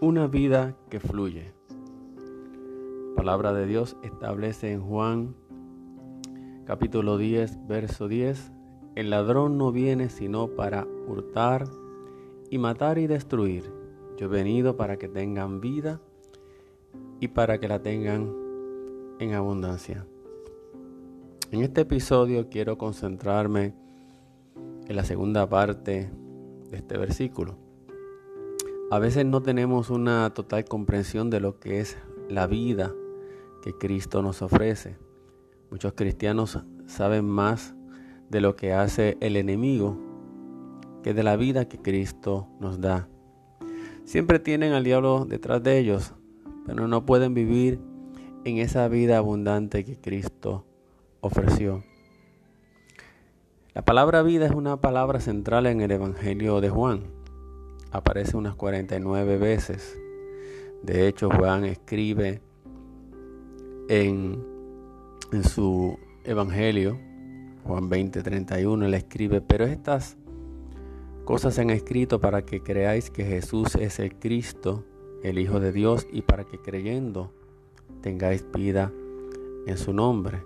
Una vida que fluye. palabra de Dios establece en Juan capítulo 10, verso 10, el ladrón no viene sino para hurtar y matar y destruir. Yo he venido para que tengan vida y para que la tengan en abundancia. En este episodio quiero concentrarme en la segunda parte de este versículo. A veces no tenemos una total comprensión de lo que es la vida que Cristo nos ofrece. Muchos cristianos saben más de lo que hace el enemigo que de la vida que Cristo nos da. Siempre tienen al diablo detrás de ellos, pero no pueden vivir en esa vida abundante que Cristo ofreció. La palabra vida es una palabra central en el Evangelio de Juan. Aparece unas 49 veces. De hecho, Juan escribe en, en su Evangelio, Juan 20, 31, él escribe, pero estas cosas se han escrito para que creáis que Jesús es el Cristo, el Hijo de Dios, y para que creyendo tengáis vida en su nombre.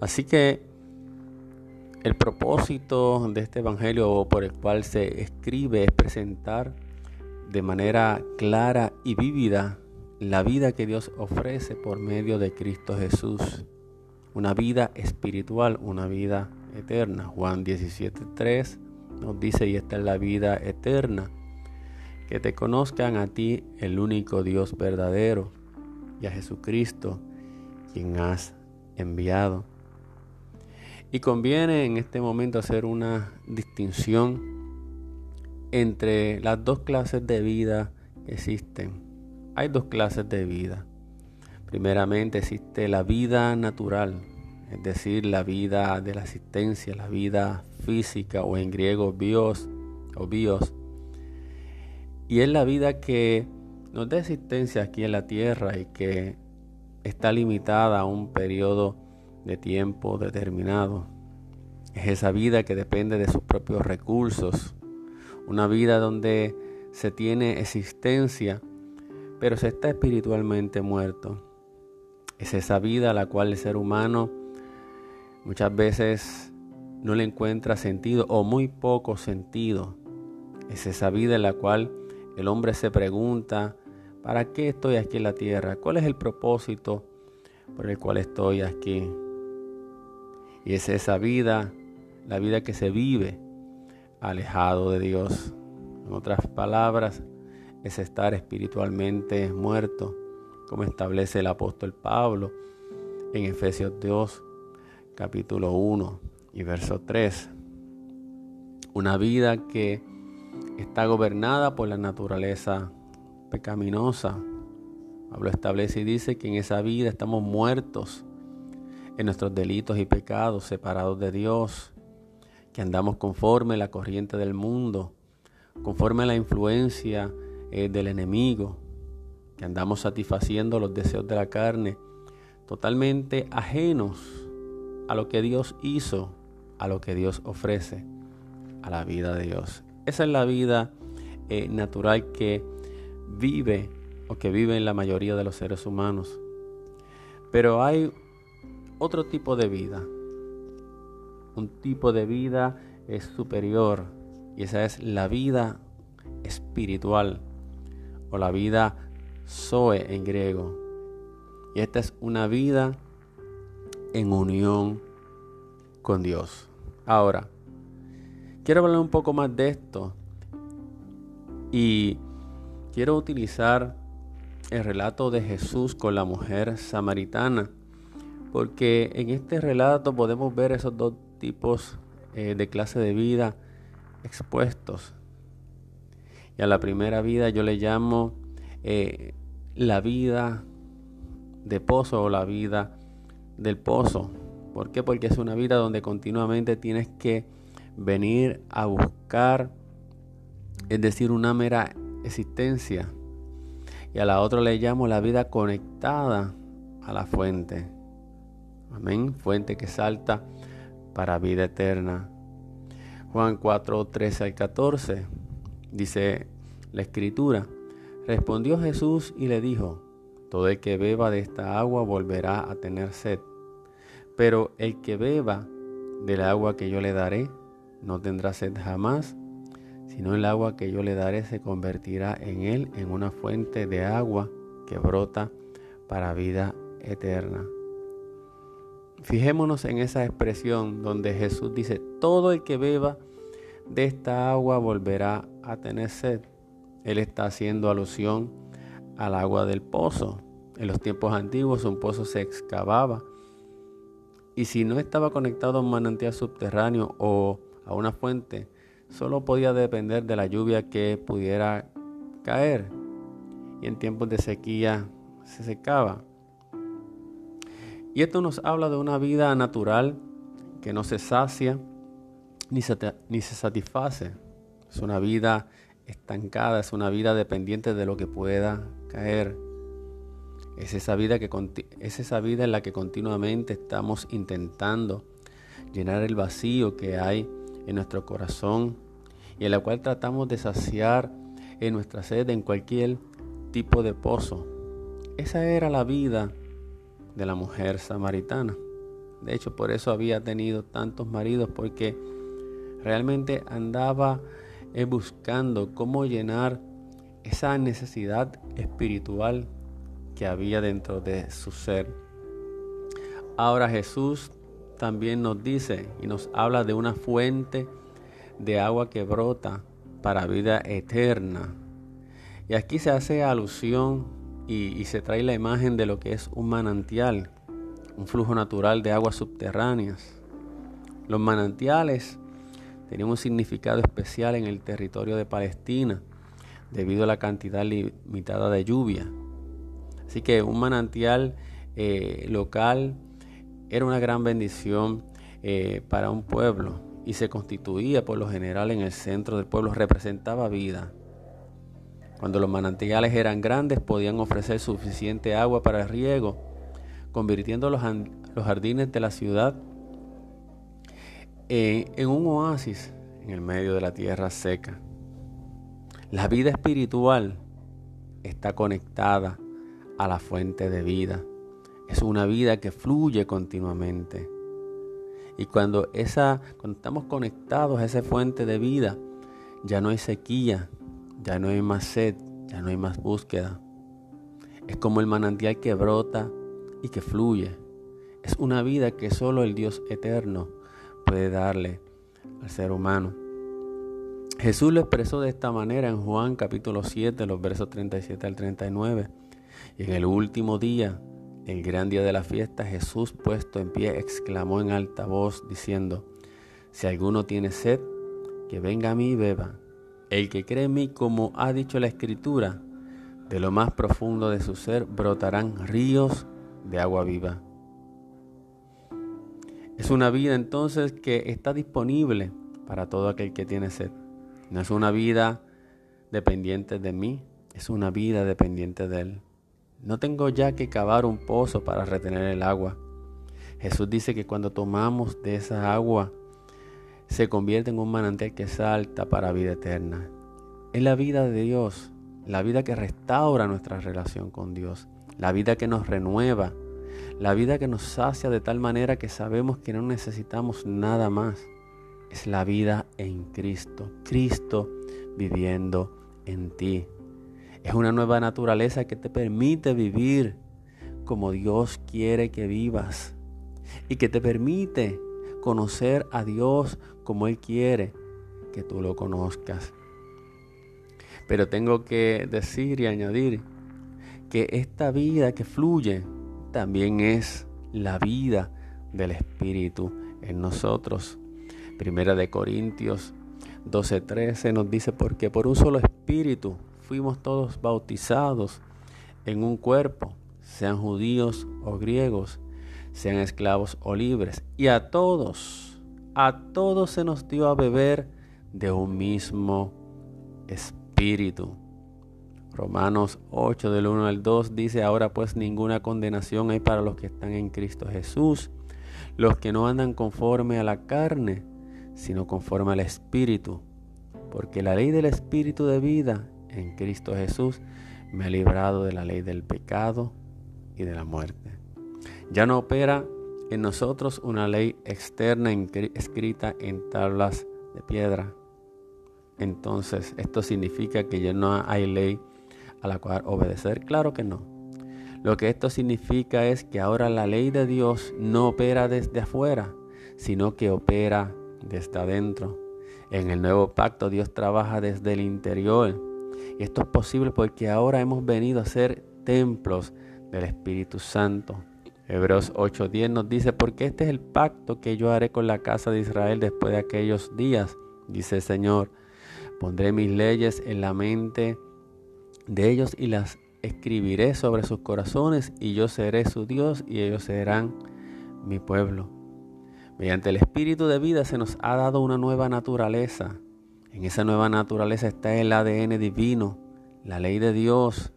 Así que el propósito de este Evangelio por el cual se escribe es presentar de manera clara y vívida la vida que Dios ofrece por medio de Cristo Jesús. Una vida espiritual, una vida eterna. Juan 17.3 nos dice, y esta es la vida eterna, que te conozcan a ti el único Dios verdadero y a Jesucristo, quien has enviado. Y conviene en este momento hacer una distinción entre las dos clases de vida que existen. Hay dos clases de vida. Primeramente existe la vida natural, es decir, la vida de la existencia, la vida física o en griego bios o bios. Y es la vida que nos da existencia aquí en la tierra y que está limitada a un periodo de tiempo determinado. Es esa vida que depende de sus propios recursos. Una vida donde se tiene existencia, pero se está espiritualmente muerto. Es esa vida a la cual el ser humano muchas veces no le encuentra sentido o muy poco sentido. Es esa vida en la cual el hombre se pregunta, ¿para qué estoy aquí en la tierra? ¿Cuál es el propósito por el cual estoy aquí? Y es esa vida, la vida que se vive alejado de Dios. En otras palabras, es estar espiritualmente muerto, como establece el apóstol Pablo en Efesios 2, capítulo 1 y verso 3. Una vida que está gobernada por la naturaleza pecaminosa. Pablo establece y dice que en esa vida estamos muertos en nuestros delitos y pecados, separados de Dios, que andamos conforme a la corriente del mundo, conforme a la influencia eh, del enemigo, que andamos satisfaciendo los deseos de la carne, totalmente ajenos a lo que Dios hizo, a lo que Dios ofrece, a la vida de Dios. Esa es la vida eh, natural que vive o que vive en la mayoría de los seres humanos. Pero hay otro tipo de vida. Un tipo de vida es superior y esa es la vida espiritual o la vida Zoe en griego. Y esta es una vida en unión con Dios. Ahora, quiero hablar un poco más de esto y quiero utilizar el relato de Jesús con la mujer samaritana porque en este relato podemos ver esos dos tipos eh, de clase de vida expuestos. Y a la primera vida yo le llamo eh, la vida de pozo o la vida del pozo. ¿Por qué? Porque es una vida donde continuamente tienes que venir a buscar, es decir, una mera existencia. Y a la otra le llamo la vida conectada a la fuente. Amén. Fuente que salta para vida eterna. Juan 4, 13 al 14 dice la escritura. Respondió Jesús y le dijo, Todo el que beba de esta agua volverá a tener sed, pero el que beba del agua que yo le daré no tendrá sed jamás, sino el agua que yo le daré se convertirá en él en una fuente de agua que brota para vida eterna. Fijémonos en esa expresión donde Jesús dice, todo el que beba de esta agua volverá a tener sed. Él está haciendo alusión al agua del pozo. En los tiempos antiguos un pozo se excavaba y si no estaba conectado a un manantial subterráneo o a una fuente, solo podía depender de la lluvia que pudiera caer. Y en tiempos de sequía se secaba. Y esto nos habla de una vida natural que no se sacia ni se, satisface. Es una vida estancada, es una vida dependiente de lo que pueda caer. Es esa vida, que, es esa vida en la que continuamente estamos intentando llenar el vacío que hay en nuestro corazón y en la cual tratamos de saciar en nuestra sed en cualquier tipo de pozo. Esa era la vida de la mujer samaritana. De hecho, por eso había tenido tantos maridos, porque realmente andaba eh, buscando cómo llenar esa necesidad espiritual que había dentro de su ser. Ahora Jesús también nos dice y nos habla de una fuente de agua que brota para vida eterna. Y aquí se hace alusión y, se trae la imagen de lo que es un manantial, un flujo natural de aguas subterráneas. Los manantiales tenían un significado especial en el territorio de Palestina debido a la cantidad limitada de lluvia. Así que un manantial eh, local era una gran bendición eh, para un pueblo y se constituía por lo general en el centro del pueblo, representaba vida. Cuando los manantiales eran grandes podían ofrecer suficiente agua para el riego, convirtiendo los, jardines de la ciudad en un oasis en el medio de la tierra seca. La vida espiritual está conectada a la fuente de vida. Es una vida que fluye continuamente. Y cuando, esa, cuando estamos conectados a esa fuente de vida, ya no hay sequía, ya no hay más sed, ya no hay más búsqueda. Es como el manantial que brota y que fluye. Es una vida que solo el Dios eterno puede darle al ser humano. Jesús lo expresó de esta manera en Juan capítulo 7, los versos 37 al 39. Y en el último día, el gran día de la fiesta, Jesús puesto en pie exclamó en alta voz diciendo, si alguno tiene sed, que venga a mí y beba. El que cree en mí, como ha dicho la Escritura, de lo más profundo de su ser brotarán ríos de agua viva. Es una vida entonces que está disponible para todo aquel que tiene sed. No es una vida dependiente de mí, es una vida dependiente de Él. No tengo ya que cavar un pozo para retener el agua. Jesús dice que cuando tomamos de esa agua, se convierte en un manantial que salta para vida eterna. Es la vida de Dios, la vida que restaura nuestra relación con Dios, la vida que nos renueva, la vida que nos sacia de tal manera que sabemos que no necesitamos nada más. Es la vida en Cristo, Cristo viviendo en ti. Es una nueva naturaleza que te permite vivir como Dios quiere que vivas y que te permite conocer a Dios como Él quiere que tú lo conozcas. Pero tengo que decir y añadir que esta vida que fluye también es la vida del Espíritu en nosotros. Primera de Corintios 12:13 nos dice, porque por un solo Espíritu fuimos todos bautizados en un cuerpo, sean judíos o griegos, sean esclavos o libres, y a todos, a todos se nos dio a beber de un mismo espíritu. Romanos 8 del 1 al 2 dice, ahora pues ninguna condenación hay para los que están en Cristo Jesús, los que no andan conforme a la carne, sino conforme al Espíritu, porque la ley del Espíritu de vida en Cristo Jesús me ha librado de la ley del pecado y de la muerte. Ya no opera en nosotros una ley externa escrita en tablas de piedra. Entonces, ¿esto significa que ya no hay ley a la cual obedecer? Claro que no. Lo que esto significa es que ahora la ley de Dios no opera desde afuera, sino que opera desde adentro. En el nuevo pacto Dios trabaja desde el interior. Y esto es posible porque ahora hemos venido a ser templos del Espíritu Santo. Hebreos 8:10 nos dice, porque este es el pacto que yo haré con la casa de Israel después de aquellos días, dice el Señor. Pondré mis leyes en la mente de ellos y las escribiré sobre sus corazones y yo seré su Dios y ellos serán mi pueblo. Mediante el Espíritu de vida se nos ha dado una nueva naturaleza. En esa nueva naturaleza está el ADN divino, la ley de Dios,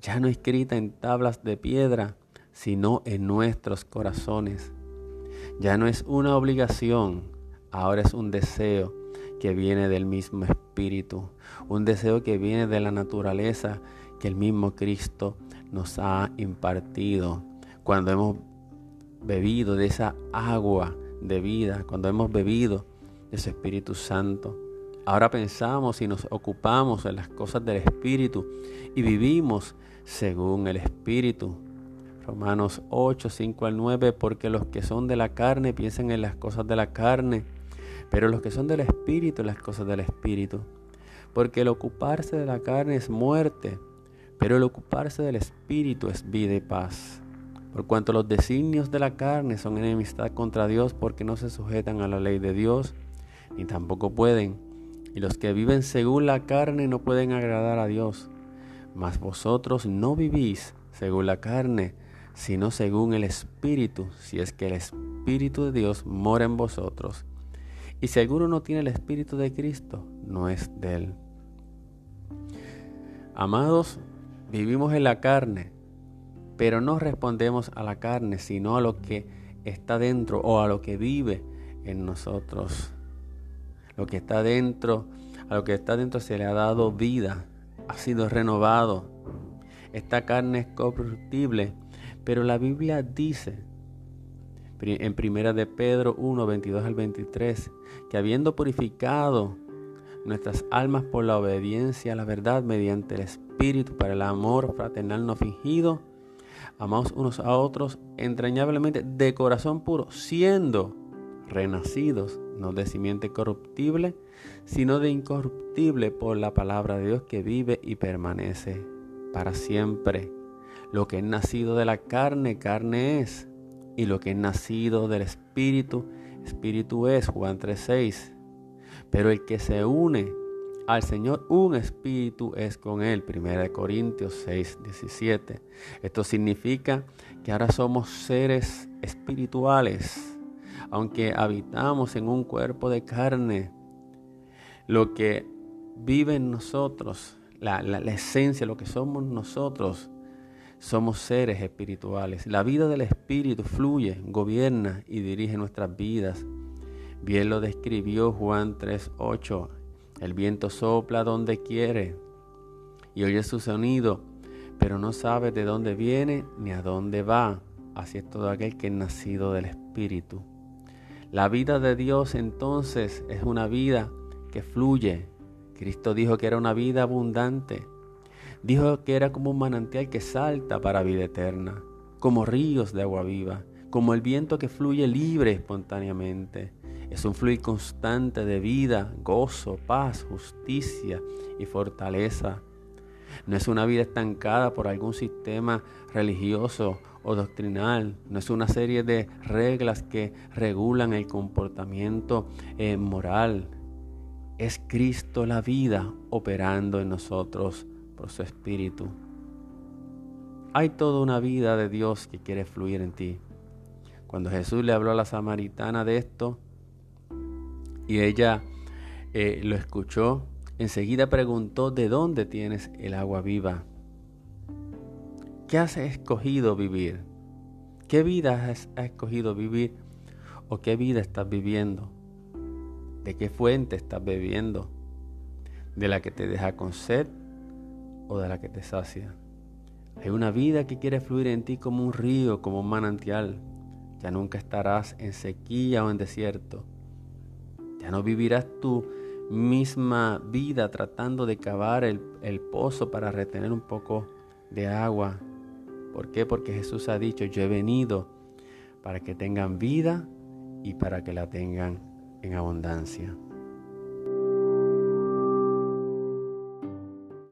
ya no escrita en tablas de piedra, sino en nuestros corazones. Ya no es una obligación, ahora es un deseo que viene del mismo Espíritu, un deseo que viene de la naturaleza que el mismo Cristo nos ha impartido. Cuando hemos bebido de esa agua de vida, cuando hemos bebido de ese Espíritu Santo. Ahora pensamos y nos ocupamos en las cosas del Espíritu y vivimos según el Espíritu. Romanos 8, 5 al 9, porque los que son de la carne piensan en las cosas de la carne, pero los que son del Espíritu en las cosas del Espíritu. Porque el ocuparse de la carne es muerte, pero el ocuparse del Espíritu es vida y paz. Por cuanto los designios de la carne son enemistad contra Dios porque no se sujetan a la ley de Dios, ni tampoco pueden. Y los que viven según la carne no pueden agradar a Dios. Mas vosotros no vivís según la carne, sino según el Espíritu, si es que el Espíritu de Dios mora en vosotros. Y si alguno no tiene el Espíritu de Cristo, no es de él. Amados, vivimos en la carne pero no respondemos a la carne, sino a lo que está dentro o a lo que vive en nosotros. Lo que está dentro, a lo que está dentro se le ha dado vida, ha sido renovado. Esta carne es corruptible, pero la Biblia dice en primera de Pedro 1, 22 al 23, que habiendo purificado nuestras almas por la obediencia a la verdad mediante el Espíritu para el amor fraternal no fingido, amados unos a otros entrañablemente de corazón puro, siendo renacidos, no de simiente corruptible, sino de incorruptible por la palabra de Dios que vive y permanece para siempre. Lo que es nacido de la carne, carne es, y lo que es nacido del Espíritu, Espíritu es, Juan 3:6. Pero el que se une al Señor, un espíritu es con Él. 1 Corintios 6, 17. Esto significa que ahora somos seres espirituales, aunque habitamos en un cuerpo de carne. Lo que vive en nosotros, la, la esencia, lo que somos nosotros, somos seres espirituales. La vida del Espíritu fluye, gobierna y dirige nuestras vidas. Bien lo describió Juan 3.8 el viento sopla donde quiere y oye su sonido, pero no sabe de dónde viene ni a dónde va. Así es todo aquel que es nacido del Espíritu. La vida de Dios entonces es una vida que fluye. Cristo dijo que era una vida abundante. Dijo que era como un manantial que salta para vida eterna, como ríos de agua viva, como el viento que fluye libre espontáneamente. Es un fluir constante de vida, gozo, paz, justicia y fortaleza. No es una vida estancada por algún sistema religioso o doctrinal. No es una serie de reglas que regulan el comportamiento eh, moral. Es Cristo la vida operando en nosotros por su Espíritu. Hay toda una vida de Dios que quiere fluir en ti. Cuando Jesús le habló a la samaritana de esto, y ella eh, lo escuchó. Enseguida preguntó, ¿de dónde tienes el agua viva? ¿Qué has escogido vivir? ¿Qué vida has, escogido vivir? ¿O qué vida estás viviendo? ¿De qué fuente estás bebiendo? ¿De la que te deja con sed o de la que te sacia. Hay una vida que quiere fluir en ti como un río, como un manantial. Ya nunca estarás en sequía o en desierto. Ya no vivirás tu misma vida tratando de cavar el, el pozo para retener un poco de agua. ¿Por qué? Porque Jesús ha dicho, yo he venido para que tengan vida y para que la tengan en abundancia.